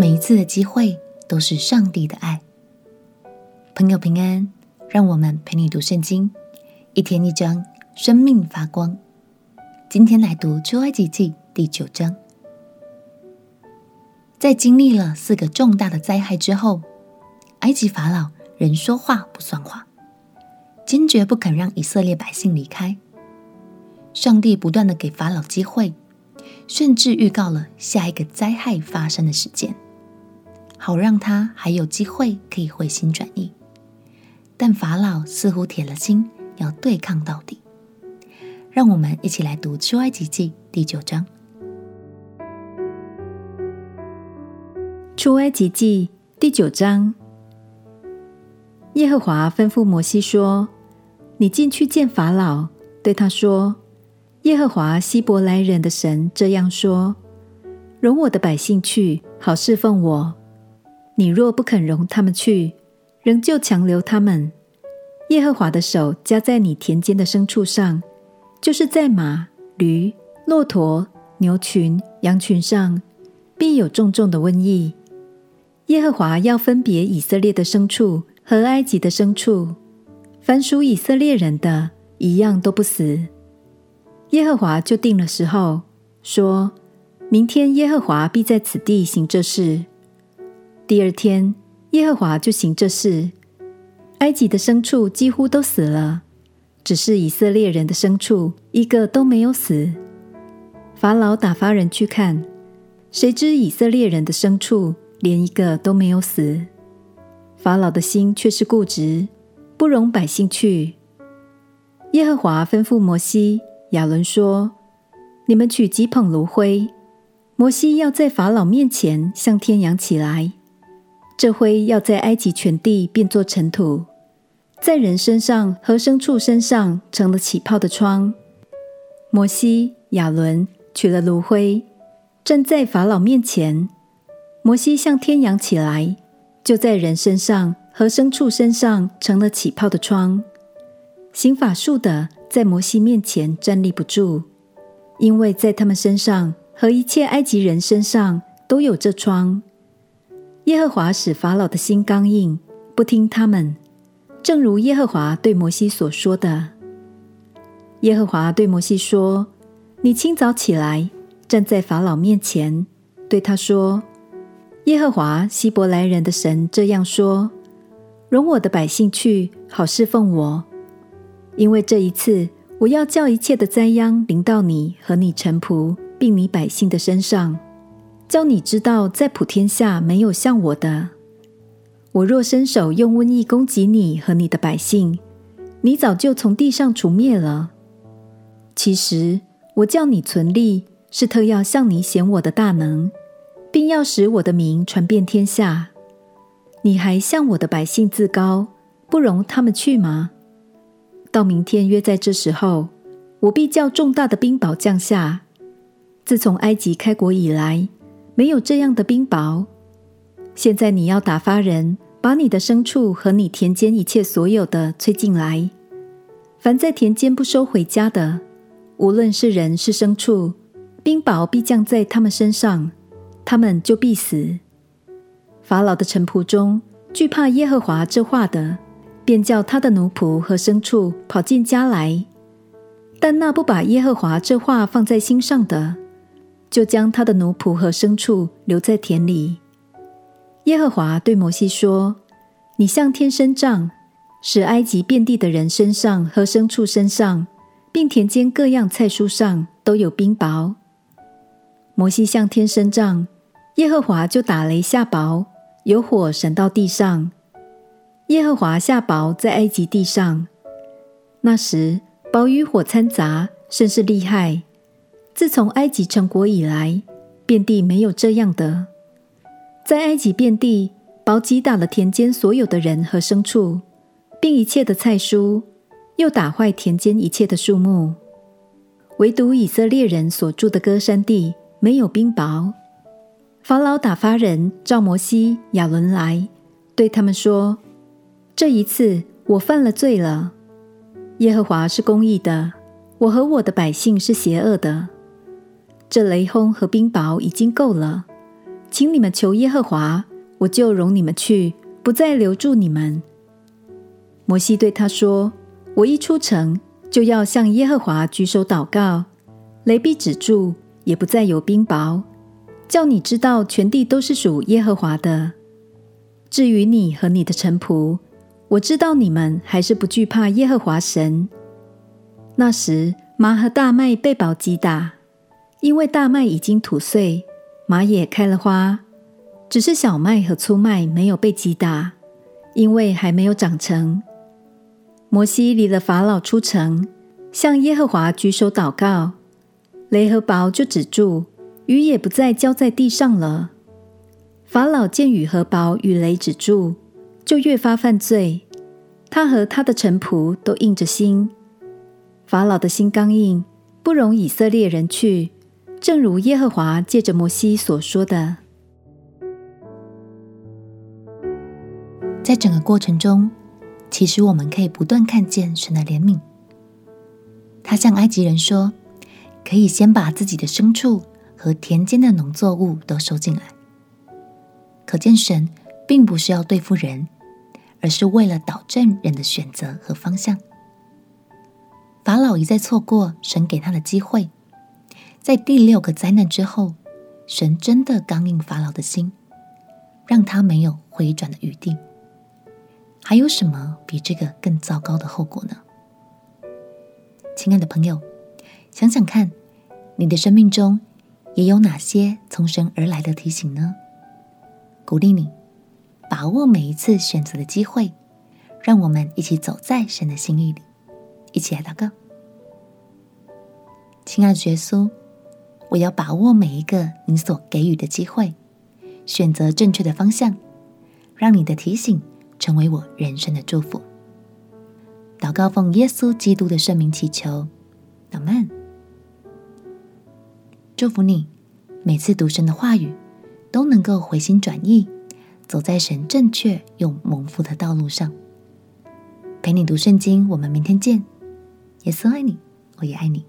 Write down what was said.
每一次的机会都是上帝的爱。朋友平安，让我们陪你读圣经，一天一章，生命发光。今天来读出埃及记第九章。在经历了四个重大的灾害之后，埃及法老仍说话不算话，坚决不肯让以色列百姓离开。上帝不断的给法老机会，甚至预告了下一个灾害发生的时间，好让他还有机会可以回心转意。但法老似乎铁了心要对抗到底。让我们一起来读出埃及记第九章。出埃及记第九章，耶和华吩咐摩西说：“你进去见法老，对他说：耶和华希伯来人的神这样说：容我的百姓去，好侍奉我。你若不肯容他们去，仍旧强留他们，耶和华的手加在你田间的牲畜上，就是在马、驴、骆驼、牛群、羊群上，必有重重的瘟疫。”耶和华要分别以色列的牲畜和埃及的牲畜，凡属以色列人的，一样都不死。耶和华就定了时候，说明天耶和华必在此地行这事。第二天，耶和华就行这事。埃及的牲畜几乎都死了，只是以色列人的牲畜一个都没有死。法老打发人去看，谁知以色列人的牲畜，连一个都没有死，法老的心却是固执，不容百姓去。耶和华吩咐摩西、亚伦说：“你们取几捧炉灰，摩西要在法老面前向天扬起来，这灰要在埃及全地变作尘土，在人身上和牲畜身上成了起泡的疮。”摩西、亚伦取了炉灰，站在法老面前。摩西向天扬起来，就在人身上和牲畜身上成了起泡的疮。行法术的在摩西面前站立不住，因为在他们身上和一切埃及人身上都有这疮。耶和华使法老的心刚硬，不听他们，正如耶和华对摩西所说的。耶和华对摩西说：“你清早起来，站在法老面前，对他说。”耶和华希伯来人的神这样说：“容我的百姓去，好侍奉我。因为这一次，我要叫一切的灾殃临到你和你臣仆，并你百姓的身上，叫你知道，在普天下没有像我的。我若伸手用瘟疫攻击你和你的百姓，你早就从地上除灭了。其实，我叫你存立，是特要向你显我的大能。”并要使我的名传遍天下，你还向我的百姓自高，不容他们去吗？到明天约在这时候，我必叫重大的冰雹降下。自从埃及开国以来，没有这样的冰雹。现在你要打发人，把你的牲畜和你田间一切所有的催进来。凡在田间不收回家的，无论是人是牲畜，冰雹必降在他们身上。他们就必死。法老的臣仆中惧怕耶和华这话的，便叫他的奴仆和牲畜跑进家来；但那不把耶和华这话放在心上的，就将他的奴仆和牲畜留在田里。耶和华对摩西说：“你向天伸杖，使埃及遍地的人身上和牲畜身上，并田间各样菜蔬上都有冰雹。”摩西向天伸杖。耶和华就打雷下雹，有火闪到地上。耶和华下雹在埃及地上，那时雹与火掺杂，甚是厉害。自从埃及成国以来，遍地没有这样的。在埃及遍地，雹击打了田间所有的人和牲畜，并一切的菜蔬，又打坏田间一切的树木。唯独以色列人所住的歌山地没有冰雹。法老打发人召摩西、亚伦来，对他们说：“这一次我犯了罪了。耶和华是公义的，我和我的百姓是邪恶的。这雷轰和冰雹已经够了，请你们求耶和华，我就容你们去，不再留住你们。”摩西对他说：“我一出城，就要向耶和华举手祷告，雷必止住，也不再有冰雹，叫你知道全地都是属耶和华的。至于你和你的臣仆，我知道你们还是不惧怕耶和华神。”那时，麻和大麦被雹击打，因为大麦已经吐穗，麻也开了花，只是小麦和粗麦没有被击打，因为还没有长成。摩西离了法老出城，向耶和华举手祷告，雷和雹就止住，雨也不再浇在地上了。法老见雨和雹与雷止住，就越发犯罪，他和他的臣仆都硬着心。法老的心刚硬，不容以色列人去，正如耶和华借着摩西所说的。在整个过程中，其实我们可以不断看见神的怜悯。他向埃及人说：“可以先把自己的牲畜和田间的农作物都收进来。”可见神并不是要对付人，而是为了导正人的选择和方向。法老一再错过神给他的机会，在第六个灾难之后，神真的刚硬法老的心，让他没有回转的余地。还有什么比这个更糟糕的后果呢？亲爱的朋友，想想看，你的生命中也有哪些从神而来的提醒呢？鼓励你把握每一次选择的机会，让我们一起走在神的心意里，一起来祷告。亲爱的耶稣，我要把握每一个你所给予的机会，选择正确的方向，让你的提醒。成为我人生的祝福。祷告奉耶稣基督的圣名祈求，阿门。祝福你，每次读神的话语，都能够回心转意，走在神正确又蒙福的道路上。陪你读圣经，我们明天见。耶稣爱你，我也爱你。